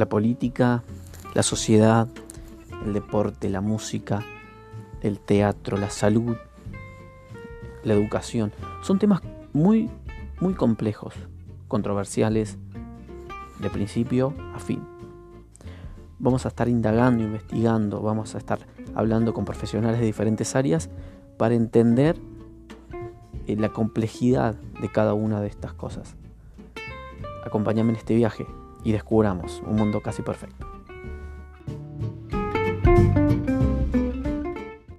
la política, la sociedad, el deporte, la música, el teatro, la salud, la educación. Son temas muy, muy complejos, controversiales, de principio a fin. Vamos a estar indagando, investigando, vamos a estar hablando con profesionales de diferentes áreas para entender eh, la complejidad de cada una de estas cosas. Acompáñame en este viaje y descubramos un mundo casi perfecto.